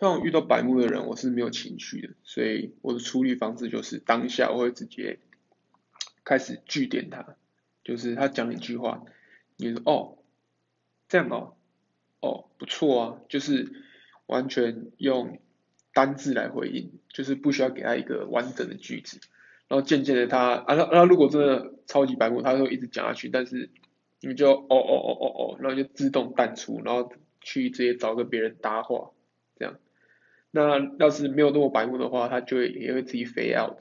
通常遇到白目的人，我是没有情绪的，所以我的处理方式就是当下我会直接开始句点他，就是他讲一句话，你说哦，这样哦，哦不错啊，就是完全用单字来回应，就是不需要给他一个完整的句子，然后渐渐的他啊他他如果真的超级白目，他会一直讲下去，但是你就哦哦哦哦哦，然后就自动淡出，然后去直接找个别人搭话，这样。那要是没有那么白目的话，它就会也会自己 fade out。